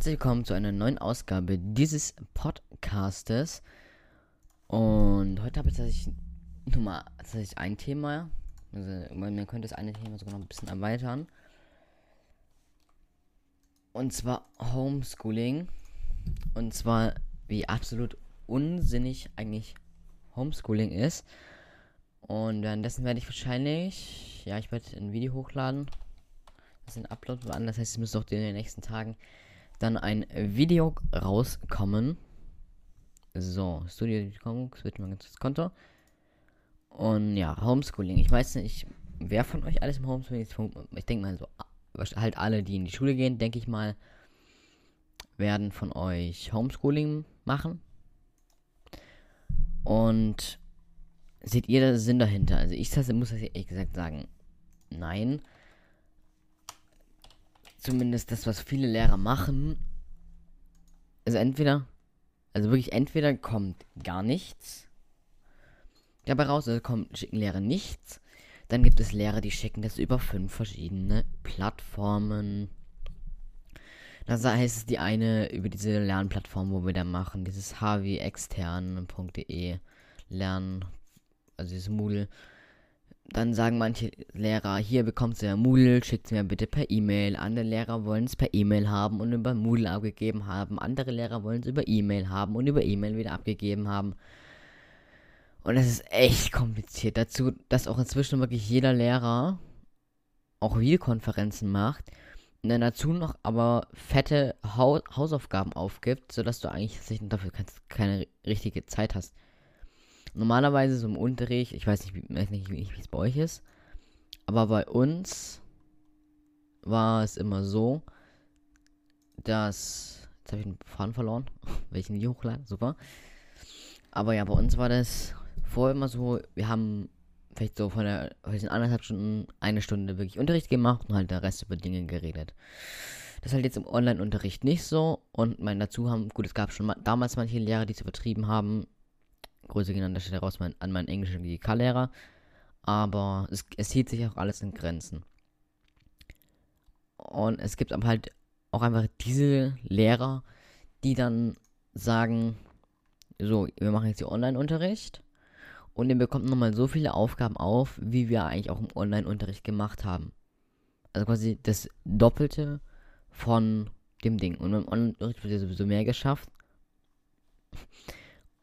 herzlich willkommen zu einer neuen Ausgabe dieses Podcastes. Und heute habe ich tatsächlich nur mal tatsächlich ein Thema. Also man könnte das eine Thema sogar noch ein bisschen erweitern. Und zwar Homeschooling. Und zwar, wie absolut unsinnig eigentlich Homeschooling ist. Und währenddessen werde ich wahrscheinlich, ja, ich werde ein Video hochladen. Das ist ein Upload. Das heißt, es müsste auch in den nächsten Tagen dann ein Video rauskommen. So, Studio Comics wird mein ganzes Konto. Und ja, Homeschooling. Ich weiß nicht, wer von euch alles im Homeschooling ist. Ich denke mal so, halt alle, die in die Schule gehen, denke ich mal, werden von euch Homeschooling machen. Und seht ihr den Sinn dahinter? Also ich muss das ehrlich gesagt sagen, nein zumindest das, was viele Lehrer machen. Also entweder, also wirklich entweder kommt gar nichts dabei raus, also kommt, schicken Lehrer nichts. Dann gibt es Lehrer, die schicken das über fünf verschiedene Plattformen. Das heißt die eine über diese Lernplattform, wo wir da machen, dieses hvextern.de lernen, also dieses Moodle dann sagen manche Lehrer, hier bekommst du ja Moodle, schickt mir bitte per E-Mail. Andere Lehrer wollen es per E-Mail haben und über Moodle abgegeben haben. Andere Lehrer wollen es über E-Mail haben und über E-Mail wieder abgegeben haben. Und es ist echt kompliziert. Dazu, dass auch inzwischen wirklich jeder Lehrer auch Videokonferenzen macht und dann dazu noch aber fette ha Hausaufgaben aufgibt, sodass du eigentlich dafür keine richtige Zeit hast. Normalerweise so im Unterricht, ich weiß nicht, wie, weiß nicht, wie es bei euch ist, aber bei uns war es immer so, dass. Jetzt habe ich den Faden verloren. Welchen Video hochladen? Super. Aber ja, bei uns war das vorher immer so, wir haben vielleicht so von der von anderthalb Stunden eine Stunde wirklich Unterricht gemacht und halt der Rest über Dinge geredet. Das ist halt jetzt im Online-Unterricht nicht so. Und mein dazu haben, gut, es gab schon damals manche Lehrer, die es übertrieben haben, Grüße gehen an der Stelle raus mein, an meinen englischen GK-Lehrer. Aber es, es hielt sich auch alles in Grenzen. Und es gibt aber halt auch einfach diese Lehrer, die dann sagen, so, wir machen jetzt hier Online-Unterricht und ihr bekommt nochmal so viele Aufgaben auf, wie wir eigentlich auch im Online-Unterricht gemacht haben. Also quasi das Doppelte von dem Ding. Und im Online-Unterricht wird ja sowieso mehr geschafft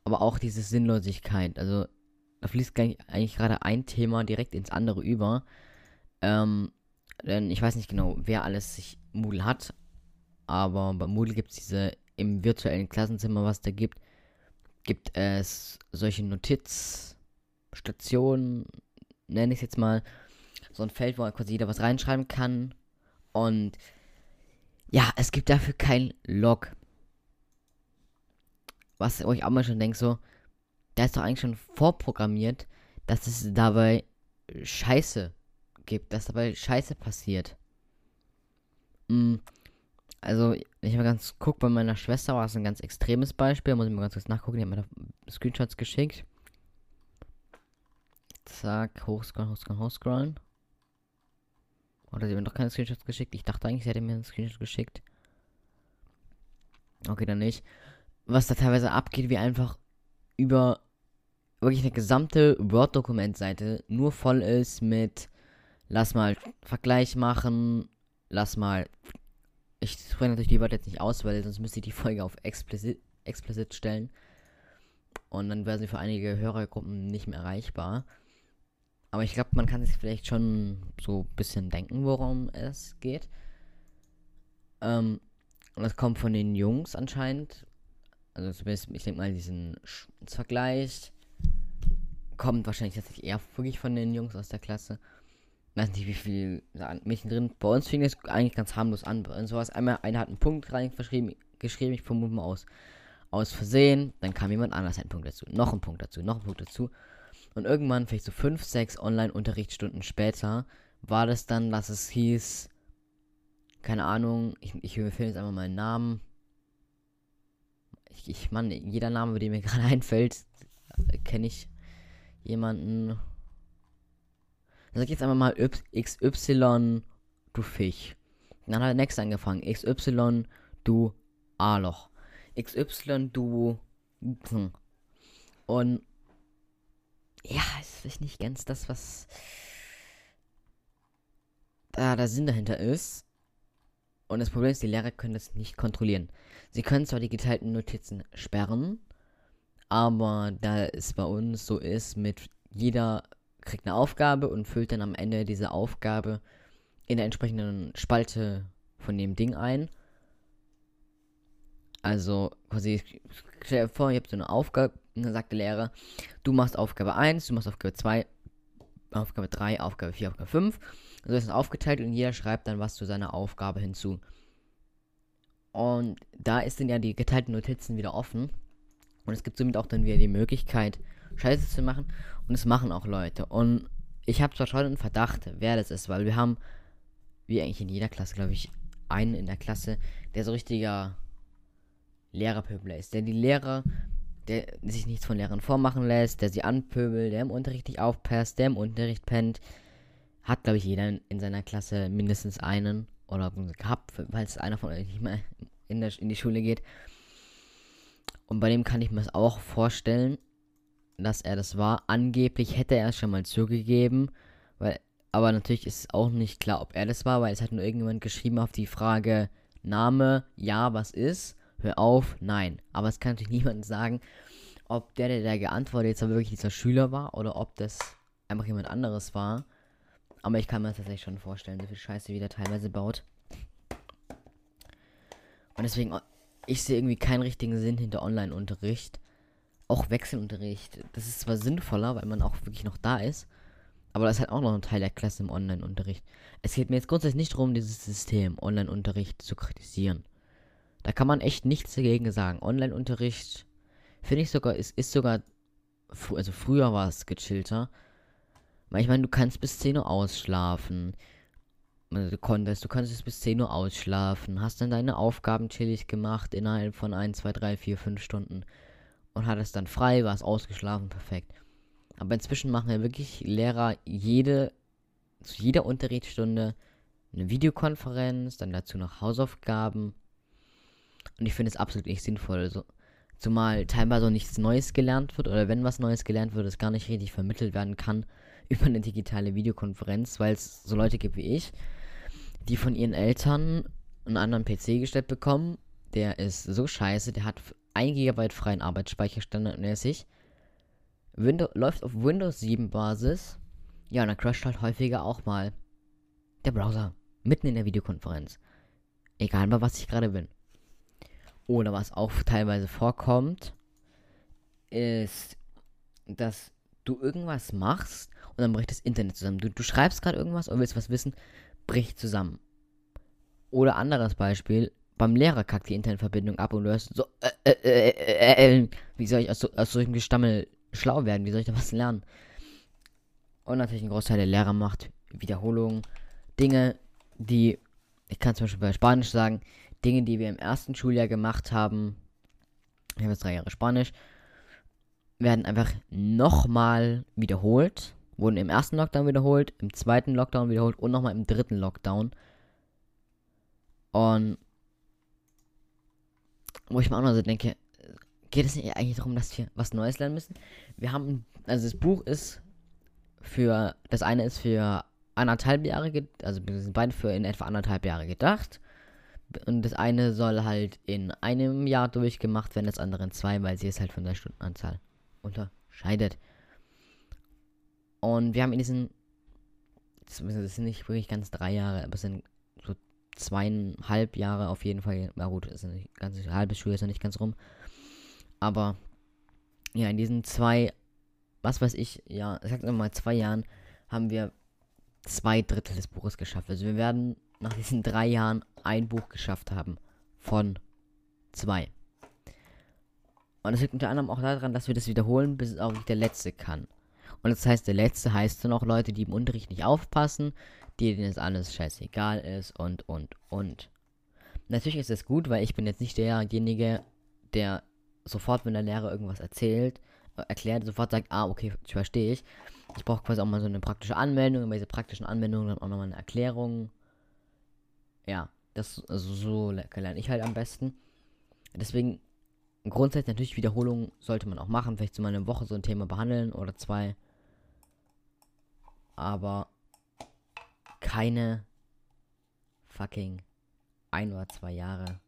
aber auch diese Sinnlosigkeit. Also da fließt eigentlich gerade ein Thema direkt ins andere über. Ähm, denn ich weiß nicht genau, wer alles sich Moodle hat, aber bei Moodle gibt es diese im virtuellen Klassenzimmer, was da gibt, gibt es solche Notizstationen, nenne ich es jetzt mal, so ein Feld, wo quasi jeder was reinschreiben kann. Und ja, es gibt dafür kein Log was euch auch mal schon denkt, so, da ist doch eigentlich schon vorprogrammiert, dass es dabei Scheiße gibt, dass dabei Scheiße passiert. Mhm. Also, ich habe ganz guckt, bei meiner Schwester war es ein ganz extremes Beispiel, muss ich mal ganz kurz nachgucken, die hat mir da Screenshots geschickt. Zack, hochscrollen, hochscrollen, hochscrollen. Oder sie hat mir doch keine Screenshots geschickt. Ich dachte eigentlich, sie hätte mir einen Screenshot geschickt. Okay, dann nicht was da teilweise abgeht, wie einfach über wirklich eine gesamte Word-Dokumentseite nur voll ist mit lass mal Vergleich machen, lass mal. Ich spreche natürlich die Wörter jetzt nicht aus, weil sonst müsste ich die Folge auf explicit, explicit stellen. Und dann wäre sie für einige Hörergruppen nicht mehr erreichbar. Aber ich glaube, man kann sich vielleicht schon so ein bisschen denken, worum es geht. Ähm, und das kommt von den Jungs anscheinend, also zumindest, ich denke mal, diesen Vergleich kommt wahrscheinlich tatsächlich eher wirklich von den Jungs aus der Klasse. Ich weiß nicht, wie viel Mädchen drin. Bei uns fing es eigentlich ganz harmlos an. Bei uns einmal, einer hat einen Punkt reingeschrieben, geschrieben, ich vermute mal aus, aus Versehen. Dann kam jemand anders einen Punkt dazu, noch ein Punkt dazu, noch ein Punkt dazu. Und irgendwann, vielleicht so 5, 6 Online-Unterrichtsstunden später, war das dann, dass es hieß, keine Ahnung, ich, ich empfehle jetzt einfach mal einen Namen, ich, ich Mann, jeder Name, der mir gerade einfällt, kenne ich jemanden. Dann sag jetzt einfach mal XY, du Fisch. dann hat der nächste angefangen. XY, du A-Loch. XY, du. Und ja, es ist nicht ganz das, was da der Sinn dahinter ist. Und das Problem ist, die Lehrer können das nicht kontrollieren. Sie können zwar die geteilten Notizen sperren, aber da es bei uns so ist, mit jeder kriegt eine Aufgabe und füllt dann am Ende diese Aufgabe in der entsprechenden Spalte von dem Ding ein. Also, quasi, stell dir vor, ihr habt so eine Aufgabe, dann sagt der Lehrer, du machst Aufgabe 1, du machst Aufgabe 2, Aufgabe 3, Aufgabe 4, Aufgabe 5. So ist es aufgeteilt und jeder schreibt dann was zu seiner Aufgabe hinzu. Und da ist dann ja die geteilten Notizen wieder offen. Und es gibt somit auch dann wieder die Möglichkeit, Scheiße zu machen. Und es machen auch Leute. Und ich habe zwar schon einen Verdacht, wer das ist, weil wir haben, wie eigentlich in jeder Klasse, glaube ich, einen in der Klasse, der so richtiger Lehrerpöbler ist. Der die Lehrer, der sich nichts von Lehrern vormachen lässt, der sie anpöbelt, der im Unterricht nicht aufpasst, der im Unterricht pennt. Hat, glaube ich, jeder in seiner Klasse mindestens einen oder gehabt, falls einer von euch nicht mehr in, der, in die Schule geht. Und bei dem kann ich mir das auch vorstellen, dass er das war. Angeblich hätte er es schon mal zugegeben, weil, aber natürlich ist es auch nicht klar, ob er das war, weil es hat nur irgendjemand geschrieben auf die Frage Name, ja, was ist, hör auf, nein. Aber es kann natürlich niemand sagen, ob der, der da geantwortet jetzt wirklich dieser Schüler war oder ob das einfach jemand anderes war. Aber ich kann mir das tatsächlich schon vorstellen, so viel Scheiße, wie der teilweise baut. Und deswegen, ich sehe irgendwie keinen richtigen Sinn hinter Online-Unterricht. Auch Wechselunterricht. Das ist zwar sinnvoller, weil man auch wirklich noch da ist. Aber das ist halt auch noch ein Teil der Klasse im Online-Unterricht. Es geht mir jetzt grundsätzlich nicht darum, dieses System Online-Unterricht zu kritisieren. Da kann man echt nichts dagegen sagen. Online-Unterricht, finde ich sogar, ist, ist sogar, also früher war es gechillter. Weil ich meine, du kannst bis 10 Uhr ausschlafen. Also du konntest, du konntest bis 10 Uhr ausschlafen, hast dann deine Aufgaben chillig gemacht innerhalb von 1, 2, 3, 4, 5 Stunden und hattest dann frei, warst ausgeschlafen, perfekt. Aber inzwischen machen ja wirklich Lehrer jede, zu jeder Unterrichtsstunde eine Videokonferenz, dann dazu noch Hausaufgaben. Und ich finde es absolut nicht sinnvoll. Also, zumal teilweise nichts Neues gelernt wird oder wenn was Neues gelernt wird, es gar nicht richtig vermittelt werden kann über eine digitale Videokonferenz, weil es so Leute gibt wie ich, die von ihren Eltern einen anderen PC gestellt bekommen. Der ist so scheiße, der hat 1 GB freien Arbeitsspeicher standardmäßig. Windows, läuft auf Windows 7 Basis. Ja, und dann crasht halt häufiger auch mal der Browser. Mitten in der Videokonferenz. Egal bei was ich gerade bin. Oder was auch teilweise vorkommt, ist, dass du irgendwas machst und dann bricht das Internet zusammen. Du, du schreibst gerade irgendwas und willst was wissen, bricht zusammen. Oder anderes Beispiel, beim Lehrer kackt die Internetverbindung ab und du hörst so, äh, äh, äh, wie soll ich aus, aus solchem Gestammel schlau werden? Wie soll ich da was lernen? Und natürlich ein Großteil der Lehrer macht Wiederholungen, Dinge, die, ich kann zum Beispiel bei Spanisch sagen, Dinge, die wir im ersten Schuljahr gemacht haben, ich habe jetzt drei Jahre Spanisch, werden einfach nochmal wiederholt wurden im ersten Lockdown wiederholt, im zweiten Lockdown wiederholt und nochmal im dritten Lockdown. Und wo ich mir auch noch so denke, geht es nicht eigentlich darum, dass wir was Neues lernen müssen? Wir haben, also das Buch ist für, das eine ist für anderthalb Jahre, also sind beide für in etwa anderthalb Jahre gedacht. Und das eine soll halt in einem Jahr durchgemacht werden, das andere in zwei, weil sie es halt von der Stundenanzahl unterscheidet. Und wir haben in diesen, das sind nicht wirklich ganz drei Jahre, aber es sind so zweieinhalb Jahre auf jeden Fall. Na gut, ist nicht ganz, halbes Schuljahr ist ja nicht ganz rum. Aber ja, in diesen zwei, was weiß ich, ja, ich sag mal zwei Jahren, haben wir zwei Drittel des Buches geschafft. Also wir werden nach diesen drei Jahren ein Buch geschafft haben. Von zwei. Und es liegt unter anderem auch daran, dass wir das wiederholen, bis es auch der letzte kann. Und das heißt, der letzte heißt dann auch Leute, die im Unterricht nicht aufpassen, denen es alles scheißegal ist und, und, und. Natürlich ist es gut, weil ich bin jetzt nicht derjenige, der sofort, wenn der Lehrer irgendwas erzählt, äh, erklärt, sofort sagt, ah, okay, ich verstehe ich. Ich brauche quasi auch mal so eine praktische Anwendung, über diese praktischen Anwendungen dann auch nochmal eine Erklärung. Ja, das, also so lerne ich halt am besten. Deswegen grundsätzlich natürlich Wiederholungen sollte man auch machen. Vielleicht so mal eine Woche so ein Thema behandeln oder zwei. Aber keine fucking ein oder zwei Jahre.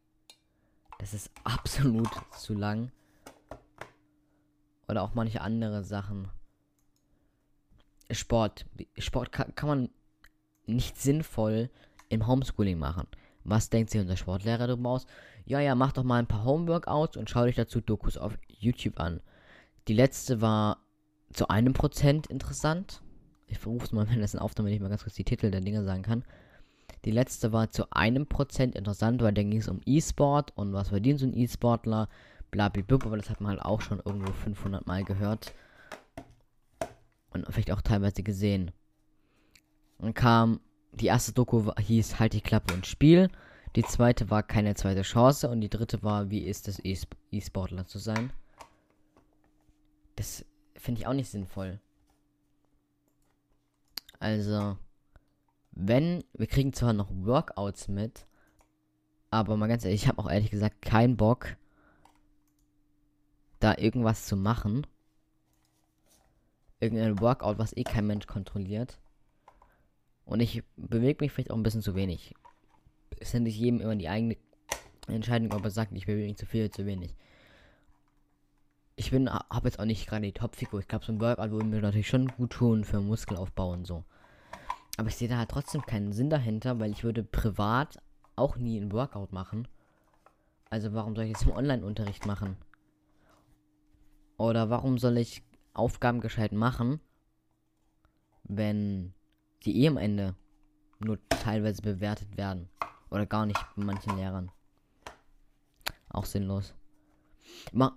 Das ist absolut zu lang. Oder auch manche andere Sachen. Sport. Sport kann, kann man nicht sinnvoll im Homeschooling machen. Was denkt sich unser Sportlehrer darüber aus? Ja, ja, mach doch mal ein paar Homeworkouts und schau dich dazu Dokus auf YouTube an. Die letzte war zu einem Prozent interessant. Ich versuche mal, wenn das auf, damit ich mal ganz kurz die Titel der Dinge sagen kann. Die letzte war zu einem Prozent interessant, weil da ging es um E-Sport und was verdient so ein E-Sportler, blablabla, aber das hat man halt auch schon irgendwo 500 Mal gehört. Und vielleicht auch teilweise gesehen. Dann kam, die erste Doku hieß Halt die Klappe und Spiel. Die zweite war keine zweite Chance und die dritte war, wie ist es E-Sportler zu sein. Das finde ich auch nicht sinnvoll. Also, wenn, wir kriegen zwar noch Workouts mit, aber mal ganz ehrlich, ich habe auch ehrlich gesagt keinen Bock, da irgendwas zu machen. Irgendein Workout, was eh kein Mensch kontrolliert. Und ich bewege mich vielleicht auch ein bisschen zu wenig. Es ist nicht jedem immer die eigene Entscheidung, ob er sagt, ich bewege mich zu viel oder zu wenig. Ich bin, habe jetzt auch nicht gerade die Top-Figur. Ich glaube, so ein Workout würde mir natürlich schon gut tun für Muskelaufbau und so. Aber ich sehe da halt trotzdem keinen Sinn dahinter, weil ich würde privat auch nie ein Workout machen. Also warum soll ich jetzt im Online-Unterricht machen? Oder warum soll ich Aufgaben gescheit machen, wenn die eh am Ende nur teilweise bewertet werden? Oder gar nicht bei manchen Lehrern. Auch sinnlos.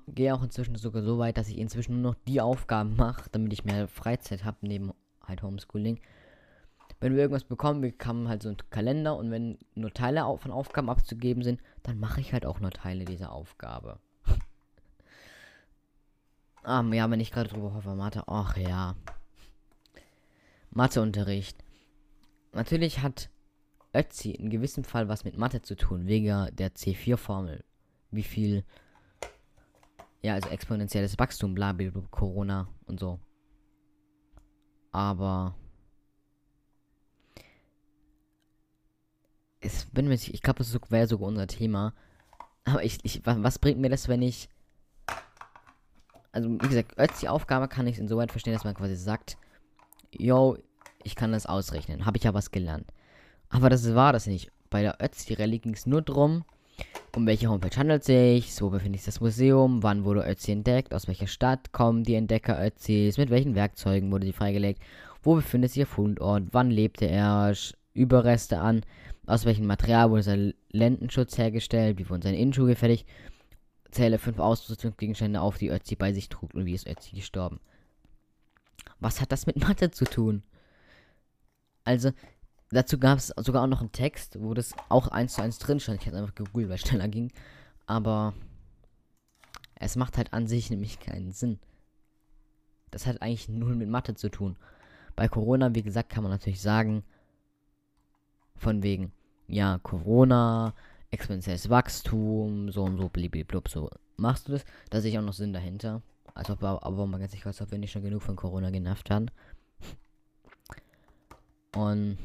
Gehe auch inzwischen sogar so weit, dass ich inzwischen nur noch die Aufgaben mache, damit ich mehr Freizeit habe neben halt Homeschooling wenn wir irgendwas bekommen, wir bekommen halt so einen Kalender und wenn nur Teile von Aufgaben abzugeben sind, dann mache ich halt auch nur Teile dieser Aufgabe. ah, ja, wenn ich gerade drüber hoffe, Mathe, ach ja. Matheunterricht. Natürlich hat Ötzi in gewissem Fall was mit Mathe zu tun, wegen der C4-Formel. Wie viel, ja, also exponentielles Wachstum, bla, bla, Corona und so. Aber ich bin mir ich glaube, das wäre sogar unser Thema. Aber ich, ich, was bringt mir das, wenn ich. Also, wie gesagt, die Aufgabe kann ich insoweit verstehen, dass man quasi sagt, yo, ich kann das ausrechnen. Habe ich ja was gelernt. Aber das war das nicht. Bei der Ötzi-Rallye ging es nur darum, um welche Homepage handelt es sich, wo befindet sich das Museum, wann wurde Ötzi entdeckt, aus welcher Stadt kommen die Entdecker Ötzis, mit welchen Werkzeugen wurde sie freigelegt, wo befindet sich ihr Fundort, wann lebte er, Überreste an, aus welchem Material wurde sein Lendenschutz hergestellt? Wie wurden seine Innenschuhe gefertigt? Zähle fünf Ausrüstungsgegenstände auf, die Ötzi bei sich trug. Und wie ist Ötzi gestorben. Was hat das mit Mathe zu tun? Also, dazu gab es sogar auch noch einen Text, wo das auch eins zu eins drin stand. Ich hatte einfach gegoogelt, weil es schneller ging. Aber es macht halt an sich nämlich keinen Sinn. Das hat eigentlich null mit Mathe zu tun. Bei Corona, wie gesagt, kann man natürlich sagen, von wegen, ja, Corona, exponentielles Wachstum, so und so, blub, so. Machst du das? Da sehe ich auch noch Sinn dahinter. Als ob wir, aber man ganz sicher weiß, ob wir nicht schon genug von Corona genervt haben. Und,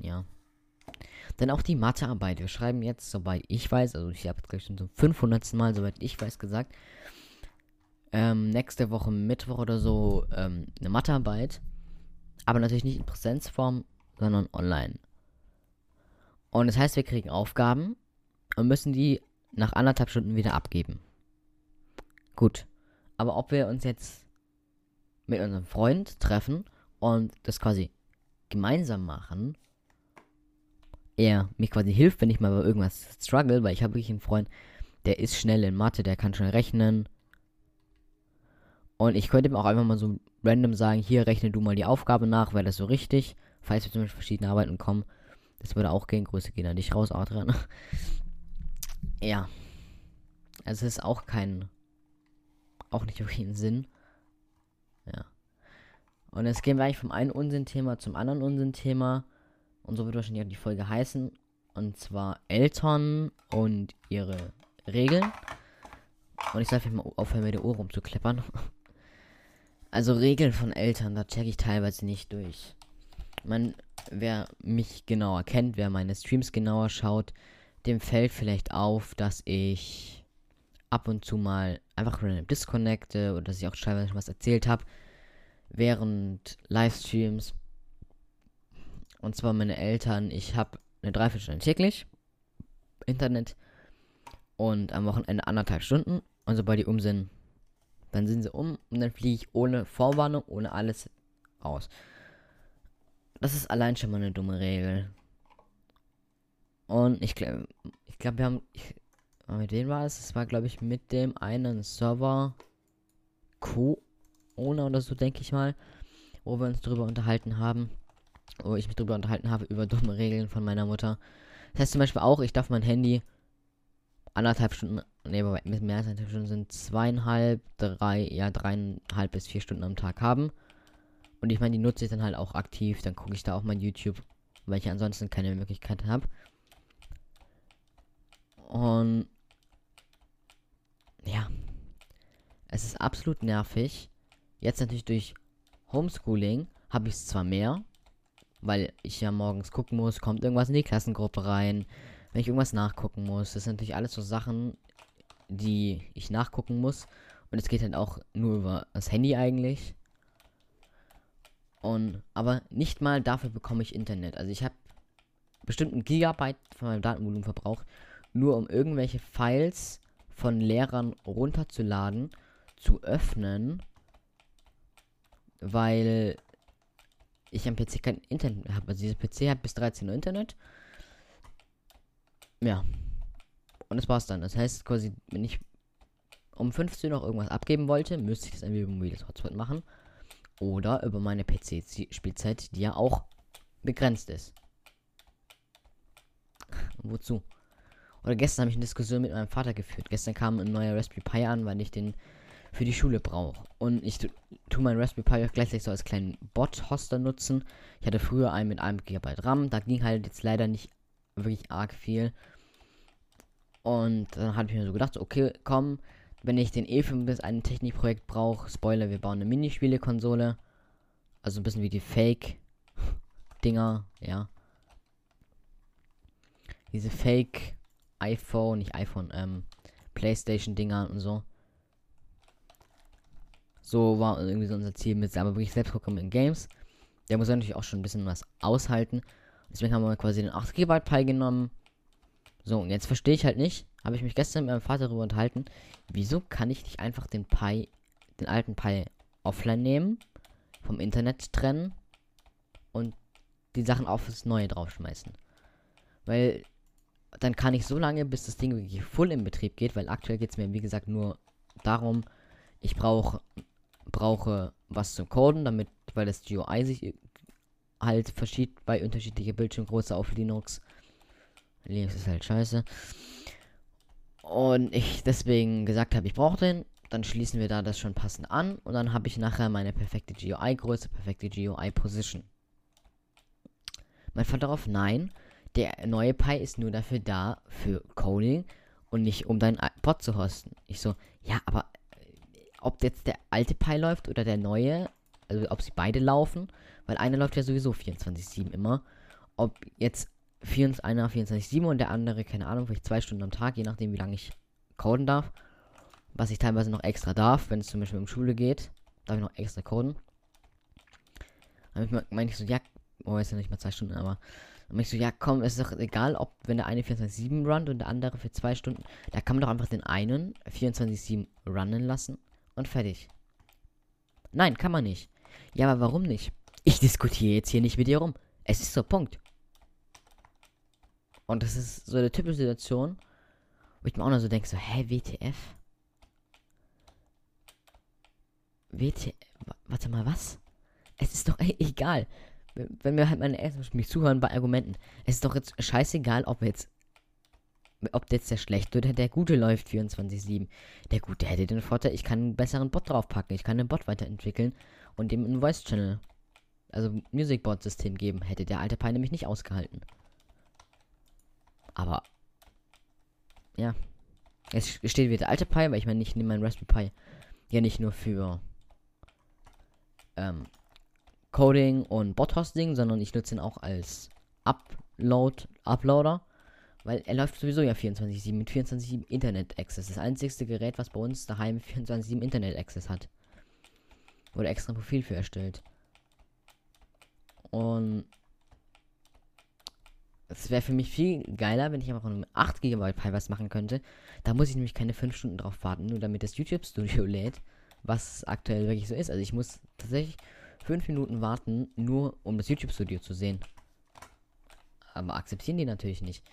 ja. Dann auch die Mathearbeit. Wir schreiben jetzt, soweit ich weiß, also ich habe jetzt gleich schon zum 500. Mal, soweit ich weiß, gesagt, ähm, nächste Woche Mittwoch oder so ähm, eine Mathearbeit. Aber natürlich nicht in Präsenzform, sondern online. Und das heißt, wir kriegen Aufgaben und müssen die nach anderthalb Stunden wieder abgeben. Gut. Aber ob wir uns jetzt mit unserem Freund treffen und das quasi gemeinsam machen, er mir quasi hilft, wenn ich mal bei irgendwas struggle, weil ich habe wirklich einen Freund, der ist schnell in Mathe, der kann schnell rechnen. Und ich könnte ihm auch einfach mal so random sagen, hier rechne du mal die Aufgabe nach, wäre das so richtig, falls wir zum Beispiel verschiedene Arbeiten kommen. Das würde auch gehen. Grüße gehen an dich raus, Adrian. ja. Also es ist auch kein. Auch nicht wirklich ein Sinn. Ja. Und jetzt gehen wir eigentlich vom einen Unsinn-Thema zum anderen Unsinn-Thema. Und so wird wahrscheinlich auch die Folge heißen. Und zwar Eltern und ihre Regeln. Und ich soll vielleicht mal aufhören, mit der Ohr rumzukleppern. Also Regeln von Eltern, da checke ich teilweise nicht durch. Man, wer mich genauer kennt, wer meine Streams genauer schaut, dem fällt vielleicht auf, dass ich ab und zu mal einfach random disconnecte oder dass ich auch teilweise was erzählt habe während Livestreams. Und zwar meine Eltern, ich habe eine Dreiviertelstunde täglich Internet und am Wochenende anderthalb Stunden. Und sobald die um sind, dann sind sie um und dann fliege ich ohne Vorwarnung, ohne alles aus. Das ist allein schon mal eine dumme Regel. Und ich glaube, ich glaube, wir haben. Ich, mit wem war es? Es war, glaube ich, mit dem einen Server Co-Owner oder so, denke ich mal. Wo wir uns drüber unterhalten haben. Wo ich mich drüber unterhalten habe, über dumme Regeln von meiner Mutter. Das heißt zum Beispiel auch, ich darf mein Handy anderthalb Stunden, nee, mit mehr als anderthalb Stunden sind zweieinhalb, drei, ja, dreieinhalb bis vier Stunden am Tag haben. Und ich meine, die nutze ich dann halt auch aktiv. Dann gucke ich da auch mein YouTube, weil ich ansonsten keine Möglichkeit habe. Und ja, es ist absolut nervig. Jetzt natürlich durch Homeschooling habe ich es zwar mehr, weil ich ja morgens gucken muss, kommt irgendwas in die Klassengruppe rein, wenn ich irgendwas nachgucken muss. Das sind natürlich alles so Sachen, die ich nachgucken muss. Und es geht halt auch nur über das Handy eigentlich. Und, aber nicht mal dafür bekomme ich Internet. Also ich habe bestimmt ein Gigabyte von meinem Datenvolumen verbraucht, nur um irgendwelche Files von Lehrern runterzuladen, zu öffnen, weil ich am PC kein Internet habe. Also dieser PC hat bis 13 Uhr Internet ja. Und das war's dann. Das heißt quasi, wenn ich um 15 Uhr noch irgendwas abgeben wollte, müsste ich das entweder über mobiles Hotspot machen oder über meine PC-Spielzeit, die ja auch begrenzt ist. Wozu? Oder gestern habe ich eine Diskussion mit meinem Vater geführt. Gestern kam ein neuer Raspberry Pi an, weil ich den für die Schule brauche. Und ich tue meinen Raspberry Pi auch gleichzeitig so als kleinen Bot-Hoster nutzen. Ich hatte früher einen mit einem GB RAM. Da ging halt jetzt leider nicht wirklich arg viel. Und dann habe ich mir so gedacht, okay, komm, wenn ich den eh für ein Technikprojekt brauche, Spoiler, wir bauen eine Minispiele-Konsole. Also ein bisschen wie die Fake-Dinger, ja. Diese Fake iPhone, nicht iPhone, ähm, Playstation-Dinger und so. So war irgendwie so unser Ziel mit, aber wirklich selbst in Games. Der muss natürlich auch schon ein bisschen was aushalten. Deswegen haben wir quasi den 8 GB Pi genommen so, und jetzt verstehe ich halt nicht, habe ich mich gestern mit meinem Vater darüber unterhalten, wieso kann ich nicht einfach den Pi, den alten Pi offline nehmen, vom Internet trennen und die Sachen auf das neue draufschmeißen. Weil dann kann ich so lange, bis das Ding wirklich voll in Betrieb geht, weil aktuell geht es mir, wie gesagt, nur darum, ich brauche brauche was zum Coden, damit, weil das GUI sich halt verschiebt bei unterschiedlicher Bildschirmgröße auf Linux. Linux ist halt scheiße. Und ich deswegen gesagt habe, ich brauche den. Dann schließen wir da das schon passend an. Und dann habe ich nachher meine perfekte GUI-Größe, perfekte GUI-Position. Mein Vater darauf, nein. Der neue Pi ist nur dafür da, für Coding und nicht um deinen Bot zu hosten. Ich so, ja, aber ob jetzt der alte Pi läuft oder der neue, also ob sie beide laufen, weil einer läuft ja sowieso 24-7 immer. Ob jetzt 24, einer 24-7 und der andere, keine Ahnung, vielleicht zwei Stunden am Tag, je nachdem, wie lange ich coden darf. Was ich teilweise noch extra darf, wenn es zum Beispiel um Schule geht, darf ich noch extra coden. Dann meine ich so, ja, oh, ist ja nicht mal zwei Stunden, aber dann meine ich so, ja, komm, es ist doch egal, ob, wenn der eine 24-7 runnt und der andere für zwei Stunden, da kann man doch einfach den einen 24-7 runnen lassen und fertig. Nein, kann man nicht. Ja, aber warum nicht? Ich diskutiere jetzt hier nicht mit dir rum. Es ist so, Punkt. Und das ist so eine typische Situation, wo ich mir auch noch so denke, so, hä, WTF? WTF? Warte mal, was? Es ist doch egal. Wenn mir halt meine Eltern mich zuhören bei Argumenten. Es ist doch jetzt scheißegal, ob jetzt ob jetzt der schlechte oder der gute läuft 24-7. Der gute hätte den Vorteil, ich kann einen besseren Bot draufpacken. Ich kann den Bot weiterentwickeln und dem einen Voice Channel, also Music Bot System geben. Hätte der alte Pi nämlich nicht ausgehalten. Aber. Ja. Es steht wieder der alte Pi, weil ich meine, ich nehme meinen Raspberry Pi ja nicht nur für ähm, Coding und Bot-Hosting, sondern ich nutze ihn auch als Upload, Uploader, weil er läuft sowieso ja 24-7 mit 24-7 Internet-Access. Das einzigste Gerät, was bei uns daheim 24-7 Internet-Access hat. Wurde extra ein Profil für erstellt. Und es wäre für mich viel geiler, wenn ich einfach nur mit 8 GB Pi was machen könnte. Da muss ich nämlich keine 5 Stunden drauf warten, nur damit das YouTube-Studio lädt, was aktuell wirklich so ist. Also ich muss tatsächlich 5 Minuten warten, nur um das YouTube-Studio zu sehen. Aber akzeptieren die natürlich nicht.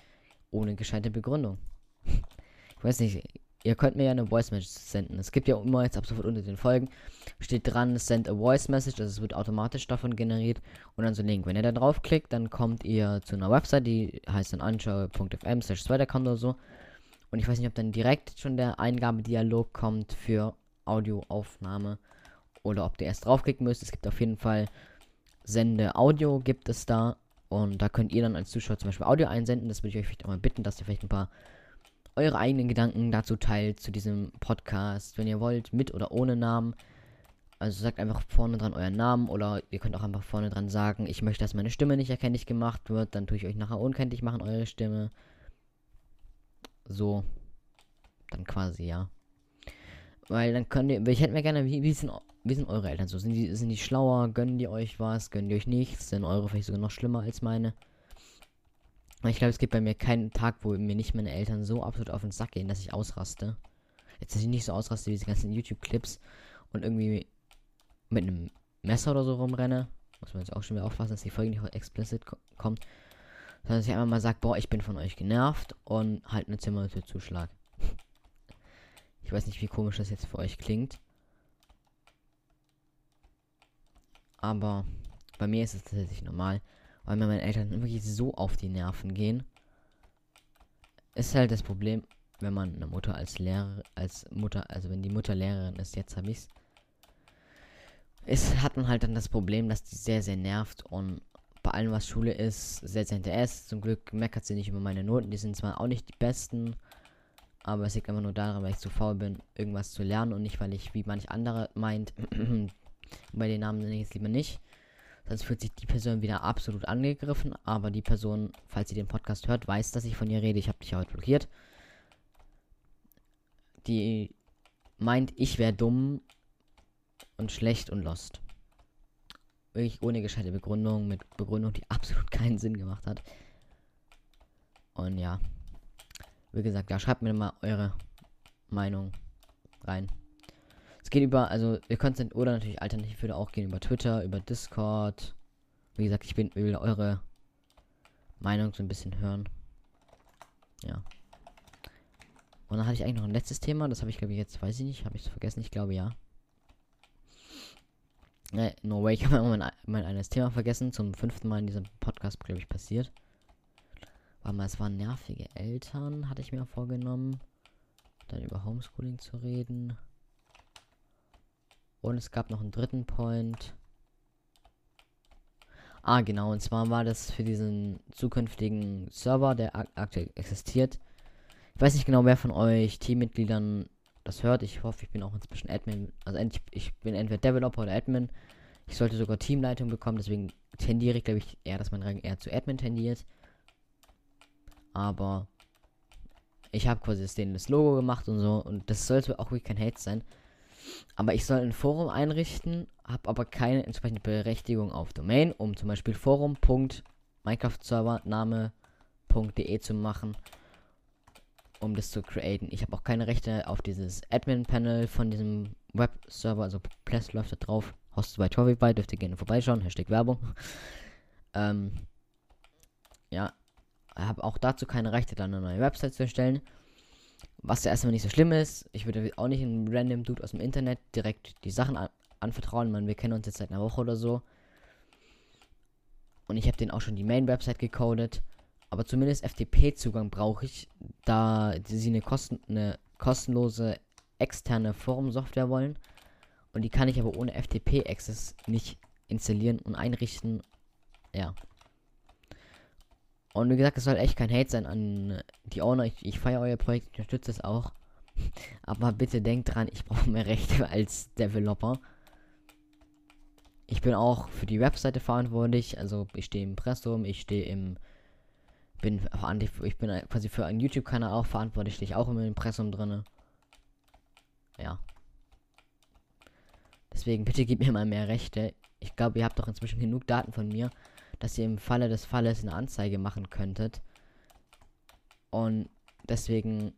Ohne gescheite Begründung. ich weiß nicht, ihr könnt mir ja eine Voice Message senden. Es gibt ja immer jetzt ab sofort unter den Folgen, steht dran, send a Voice Message, also es wird automatisch davon generiert und dann so ein Link. Wenn ihr da draufklickt, dann kommt ihr zu einer Website, die heißt dann anschau.fm slash oder so. Und ich weiß nicht, ob dann direkt schon der Eingabedialog kommt für Audioaufnahme oder ob ihr erst draufklicken müsst. Es gibt auf jeden Fall Sende Audio gibt es da und da könnt ihr dann als Zuschauer zum Beispiel Audio einsenden. Das würde ich euch vielleicht auch mal bitten, dass ihr vielleicht ein paar eure eigenen Gedanken dazu teilt, zu diesem Podcast, wenn ihr wollt, mit oder ohne Namen. Also sagt einfach vorne dran euren Namen oder ihr könnt auch einfach vorne dran sagen, ich möchte, dass meine Stimme nicht erkenntlich gemacht wird, dann tue ich euch nachher unkenntlich machen, eure Stimme. So. Dann quasi, ja. Weil dann könnt ihr, ich hätte mir gerne, wie, wie, sind, wie sind eure Eltern so? Sind die, sind die schlauer? Gönnen die euch was? Gönnen die euch nichts? Sind eure vielleicht sogar noch schlimmer als meine? Ich glaube, es gibt bei mir keinen Tag, wo mir nicht meine Eltern so absolut auf den Sack gehen, dass ich ausraste. Jetzt, dass ich nicht so ausraste wie diese ganzen YouTube-Clips und irgendwie mit einem Messer oder so rumrenne. Muss man jetzt auch schon wieder aufpassen, dass die Folge nicht explicit ko kommt. Sondern dass ich einfach mal sage, boah, ich bin von euch genervt und halt eine Zimmertür zuschlag. ich weiß nicht, wie komisch das jetzt für euch klingt. Aber bei mir ist es tatsächlich normal weil mir meine Eltern wirklich so auf die Nerven gehen. Ist halt das Problem, wenn man eine Mutter als Lehrer, als Mutter, also wenn die Mutter Lehrerin ist, jetzt habe ich's. Es hat man halt dann das Problem, dass die sehr, sehr nervt und bei allem, was Schule ist, sehr, sehr hinterher. Zum Glück meckert sie nicht über meine Noten. Die sind zwar auch nicht die besten, aber es liegt einfach nur daran, weil ich zu faul bin, irgendwas zu lernen und nicht, weil ich, wie manch andere meint, bei den Namen nenne ich jetzt lieber nicht, Sonst fühlt sich die Person wieder absolut angegriffen. Aber die Person, falls sie den Podcast hört, weiß, dass ich von ihr rede. Ich habe dich heute blockiert. Die meint, ich wäre dumm und schlecht und lost. Wirklich ohne gescheite Begründung, mit Begründung, die absolut keinen Sinn gemacht hat. Und ja. Wie gesagt, ja, schreibt mir mal eure Meinung rein geht über, also ihr könnt oder natürlich alternativ würde auch gehen über Twitter, über Discord. Wie gesagt, ich bin will eure Meinung so ein bisschen hören. Ja. Und dann hatte ich eigentlich noch ein letztes Thema, das habe ich glaube ich jetzt, weiß ich nicht, habe ich es vergessen, ich glaube ja. Äh, no way, ich habe mein, mein eines Thema vergessen, zum fünften Mal in diesem Podcast, glaube ich, passiert. War mal, es waren nervige Eltern, hatte ich mir vorgenommen. Dann über Homeschooling zu reden. Und es gab noch einen dritten Point. Ah, genau. Und zwar war das für diesen zukünftigen Server, der ak aktuell existiert. Ich weiß nicht genau, wer von euch Teammitgliedern das hört. Ich hoffe, ich bin auch inzwischen Admin. Also ich bin entweder Developer oder Admin. Ich sollte sogar Teamleitung bekommen, deswegen tendiere ich, glaube ich, eher, dass mein Rang eher zu Admin tendiert. Aber ich habe quasi das Logo gemacht und so. Und das sollte auch wirklich kein Hate sein. Aber ich soll ein Forum einrichten, habe aber keine entsprechende Berechtigung auf Domain, um zum Beispiel forum.minecraft-server-name.de zu machen, um das zu createn. Ich habe auch keine Rechte auf dieses Admin-Panel von diesem Web-Server, also Pless läuft da drauf. Hostet bei Torvify, dürft ihr gerne vorbeischauen, Hashtag Werbung. ähm, ja, habe auch dazu keine Rechte, dann eine neue Website zu erstellen. Was ja erstmal nicht so schlimm ist. Ich würde auch nicht einem random Dude aus dem Internet direkt die Sachen an anvertrauen. Man, wir kennen uns jetzt seit einer Woche oder so. Und ich habe den auch schon die Main-Website gecodet. Aber zumindest FTP-Zugang brauche ich, da sie eine, kosten eine kostenlose externe Forum-Software wollen. Und die kann ich aber ohne FTP-Access nicht installieren und einrichten. Ja. Und wie gesagt, es soll echt kein Hate sein an die Owner. Ich, ich feiere euer Projekt, ich unterstütze es auch. Aber bitte denkt dran, ich brauche mehr Rechte als Developer. Ich bin auch für die Webseite verantwortlich. Also ich stehe im Pressum, ich stehe im bin ich bin quasi für einen YouTube-Kanal auch verantwortlich, stehe ich auch im Impressum drinne. Ja. Deswegen bitte gib mir mal mehr Rechte. Ich glaube, ihr habt doch inzwischen genug Daten von mir, dass ihr im Falle des Falles eine Anzeige machen könntet. Und deswegen,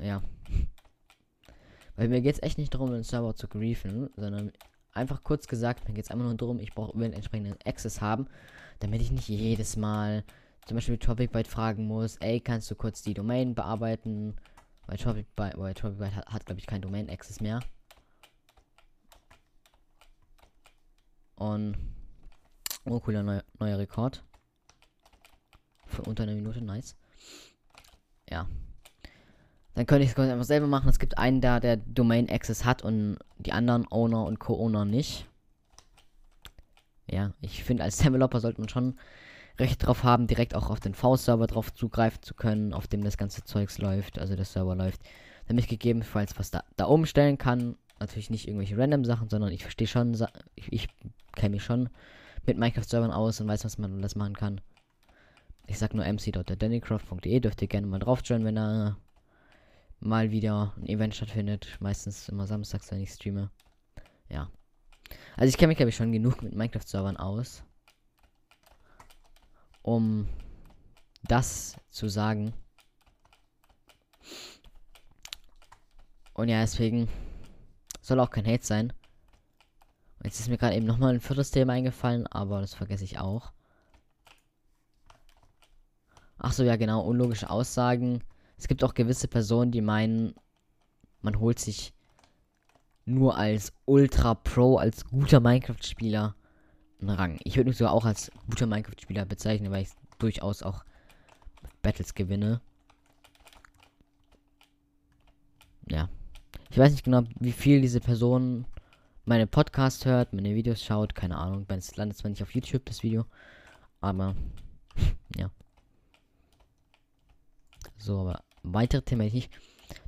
ja. Weil mir geht es echt nicht darum, den Server zu griefen, sondern einfach kurz gesagt, mir geht es einfach nur darum, ich brauche einen entsprechenden Access haben, damit ich nicht jedes Mal zum Beispiel Topic Byte fragen muss, ey, kannst du kurz die Domain bearbeiten? Weil Topic Byte, weil Topic Byte hat, hat glaube ich, kein Domain Access mehr. Und oh, cooler neuer, neuer Rekord. Für unter einer Minute, nice. Ja. Dann könnte ich es einfach selber machen. Es gibt einen da, der Domain Access hat und die anderen Owner und Co-Owner nicht. Ja, ich finde, als Developer sollte man schon Recht drauf haben, direkt auch auf den V-Server drauf zugreifen zu können, auf dem das ganze Zeugs läuft, also der Server läuft. Damit ich gegebenenfalls was da, da umstellen kann. Natürlich nicht irgendwelche random Sachen, sondern ich verstehe schon, ich, ich kenne mich schon mit Minecraft-Servern aus und weiß, was man alles machen kann. Ich sag nur mc.dannycroft.de, dürft ihr gerne mal drauf joinen, wenn da mal wieder ein Event stattfindet. Meistens immer samstags, wenn ich streame. Ja. Also ich kenne mich, glaube ich, schon genug mit Minecraft-Servern aus um das zu sagen. Und ja, deswegen soll auch kein Hate sein. Jetzt ist mir gerade eben nochmal ein viertes Thema eingefallen, aber das vergesse ich auch. Ach so, ja genau, unlogische Aussagen. Es gibt auch gewisse Personen, die meinen, man holt sich nur als Ultra Pro, als guter Minecraft-Spieler einen Rang. Ich würde mich sogar auch als guter Minecraft-Spieler bezeichnen, weil ich durchaus auch Battles gewinne. Ja. Ich weiß nicht genau, wie viel diese Person meine Podcasts hört, meine Videos schaut, keine Ahnung. Es landet zwar nicht auf YouTube, das Video, aber ja. So, aber weitere Themen ich nicht.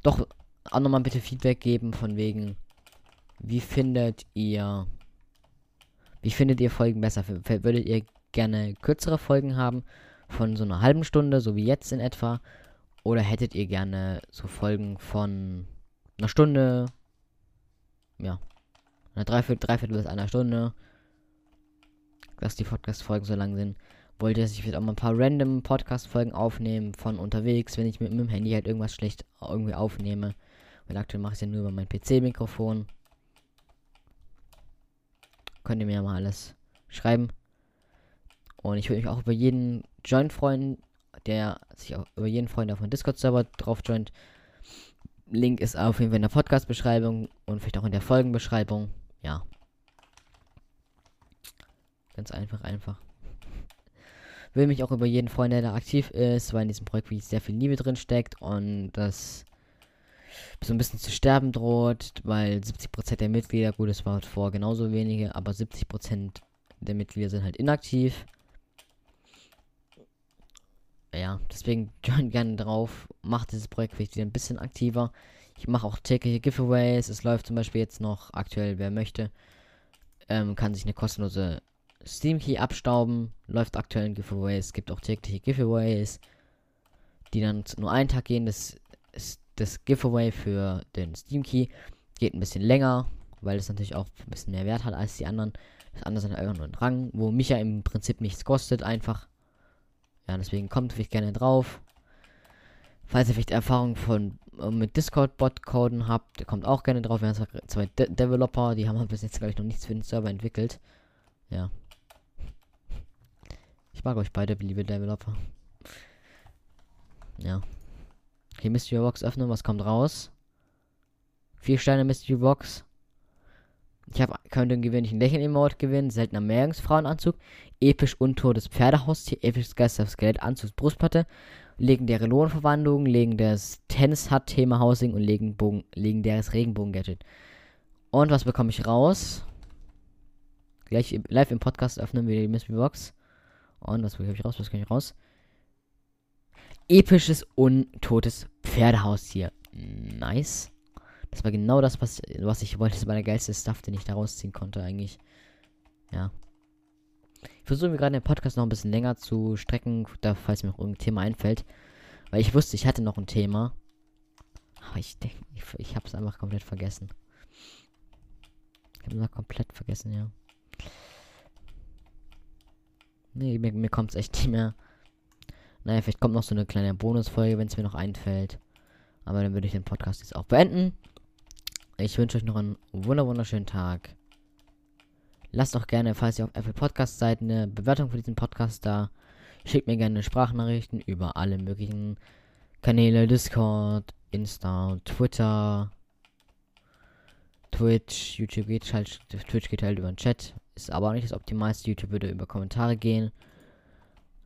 Doch, auch nochmal bitte Feedback geben von wegen, wie findet ihr wie findet ihr Folgen besser? Würdet ihr gerne kürzere Folgen haben? Von so einer halben Stunde, so wie jetzt in etwa? Oder hättet ihr gerne so Folgen von einer Stunde? Ja. Eine Dreiviertel, Dreiviertel bis einer Stunde. Dass die Podcast-Folgen so lang sind. Wollt ihr, dass ich auch mal ein paar random Podcast-Folgen aufnehmen von unterwegs, wenn ich mit, dem Handy halt irgendwas schlecht irgendwie aufnehme? Weil aktuell mache ich es ja nur über mein PC-Mikrofon könnt ihr mir ja mal alles schreiben. Und ich würde mich auch über jeden Join freuen, der sich auch über jeden Freund auf dem Discord-Server drauf joint. Link ist auf jeden Fall in der Podcast-Beschreibung und vielleicht auch in der Folgenbeschreibung. Ja. Ganz einfach, einfach. Will mich auch über jeden Freund, der da aktiv ist, weil in diesem Projekt wirklich sehr viel Liebe drin steckt und das so ein bisschen zu sterben droht, weil 70% der Mitglieder, gut, es war vor genauso wenige, aber 70% der Mitglieder sind halt inaktiv. Ja, deswegen join gerne drauf, macht dieses Projekt vielleicht wieder ein bisschen aktiver. Ich mache auch tägliche Giveaways. Es läuft zum Beispiel jetzt noch aktuell, wer möchte, ähm, kann sich eine kostenlose Steam Key abstauben. Läuft aktuell ein Giveaway. Es gibt auch tägliche Giveaways, die dann nur einen Tag gehen. Das das Giveaway für den Steam Key geht ein bisschen länger, weil es natürlich auch ein bisschen mehr Wert hat als die anderen. Das andere sind einfach nur ein Rang, wo mich ja im Prinzip nichts kostet, einfach. Ja, deswegen kommt vielleicht gerne drauf. Falls ihr vielleicht Erfahrung von äh, mit Discord-Bot-Coden habt, kommt auch gerne drauf. Wir haben zwei De Developer, die haben bis jetzt, glaube ich, noch nichts für den Server entwickelt. Ja. Ich mag euch beide, liebe Developer. Ja. Okay, Mystery Box öffnen, was kommt raus? Vier Sterne Mystery Box. Ich habe könnte einen gewöhnlichen Lächeln-Emote gewinnen, seltener Meerjungsfrauenanzug, episch untotes Pferdehaustier, episches Geisterskelett, Anzugs Brustplatte, legendäre Lohnverwandlung, legendäres Tennis Hut Thema Housing und Legenbogen, legendäres Regenbogen-Gadget. Und was bekomme ich raus? Gleich live im Podcast öffnen wir die Mystery Box. Und was bekomme ich raus? Was kann ich raus? episches untotes Pferdehaustier. Nice. Das war genau das, was, was ich wollte. Das war der geilste Stuff, den ich da rausziehen konnte, eigentlich. Ja. Ich versuche mir gerade den Podcast noch ein bisschen länger zu strecken, da falls mir noch irgendein Thema einfällt. Weil ich wusste, ich hatte noch ein Thema. Aber ich denke, ich, ich habe es einfach komplett vergessen. Ich habe es komplett vergessen, ja. Nee, mir, mir kommt es echt nicht mehr. Naja, vielleicht kommt noch so eine kleine Bonusfolge, wenn es mir noch einfällt. Aber dann würde ich den Podcast jetzt auch beenden. Ich wünsche euch noch einen wunderschönen Tag. Lasst auch gerne, falls ihr auf Apple Podcast seid, eine Bewertung für diesen Podcast da. Schickt mir gerne Sprachnachrichten über alle möglichen Kanäle, Discord, Insta, Twitter, Twitch, YouTube geht halt, Twitch geht halt über den Chat. Ist aber auch nicht das optimalste. YouTube würde über Kommentare gehen.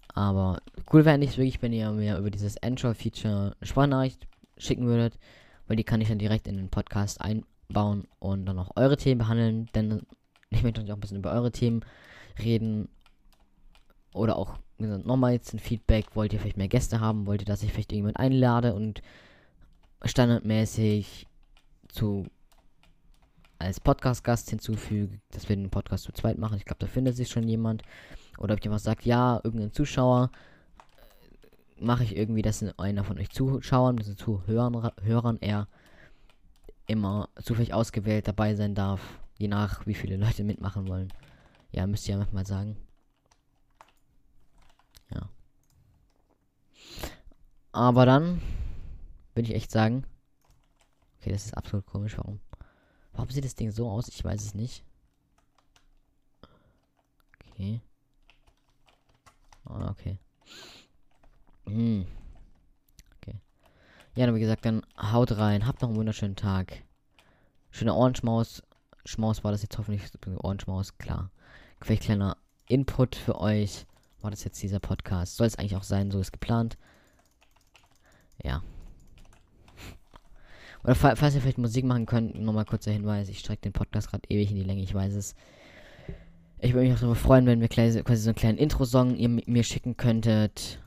Aber cool wäre nicht wirklich, wenn ihr mir über dieses Android-Feature eine Sprachnachricht schicken würdet, weil die kann ich dann direkt in den Podcast einbauen und dann auch eure Themen behandeln, denn ich möchte natürlich auch ein bisschen über eure Themen reden oder auch nochmal jetzt ein Feedback, wollt ihr vielleicht mehr Gäste haben, wollt ihr, dass ich vielleicht irgendjemand einlade und standardmäßig zu als Podcast-Gast hinzufüge, dass wir den Podcast zu zweit machen. Ich glaube, da findet sich schon jemand. Oder ob jemand sagt, ja, irgendein Zuschauer, mache ich irgendwie, dass einer von euch Zuschauern, also Zuhörern Hörern eher immer zufällig ausgewählt dabei sein darf. Je nach, wie viele Leute mitmachen wollen. Ja, müsst ihr ja manchmal sagen. Ja. Aber dann würde ich echt sagen. Okay, das ist absolut komisch. Warum? Warum sieht das Ding so aus? Ich weiß es nicht. Okay. Ah, okay. Hm. Okay. Ja, dann wie gesagt, dann haut rein. Habt noch einen wunderschönen Tag. Schöne Orange-Maus. Schmaus war das jetzt hoffentlich. Orange-Maus, klar. Vielleicht kleiner Input für euch. War das jetzt dieser Podcast? Soll es eigentlich auch sein, so ist geplant. Ja. Oder falls ihr vielleicht Musik machen könnt, nochmal kurzer Hinweis. Ich strecke den Podcast gerade ewig in die Länge, ich weiß es. Ich würde mich auch darüber freuen, wenn wir quasi so einen kleinen Intro-Song ihr mir schicken könntet.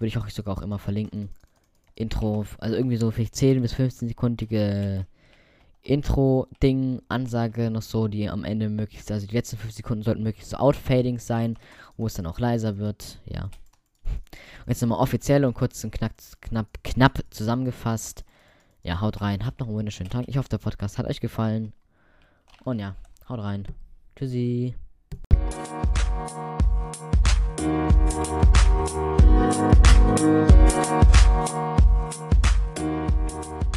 Würde ich auch sogar auch immer verlinken. Intro, also irgendwie so vielleicht 10 bis 15 sekundige Intro-Ding, Ansage noch so, die am Ende möglichst, also die letzten 5 Sekunden sollten möglichst so Outfading sein, wo es dann auch leiser wird, ja. Und jetzt nochmal offiziell und kurz und knapp, knapp, knapp zusammengefasst. Ja, haut rein, habt noch einen wunderschönen Tag. Ich hoffe, der Podcast hat euch gefallen. Und ja, haut rein. Tschüssi. We'll be right.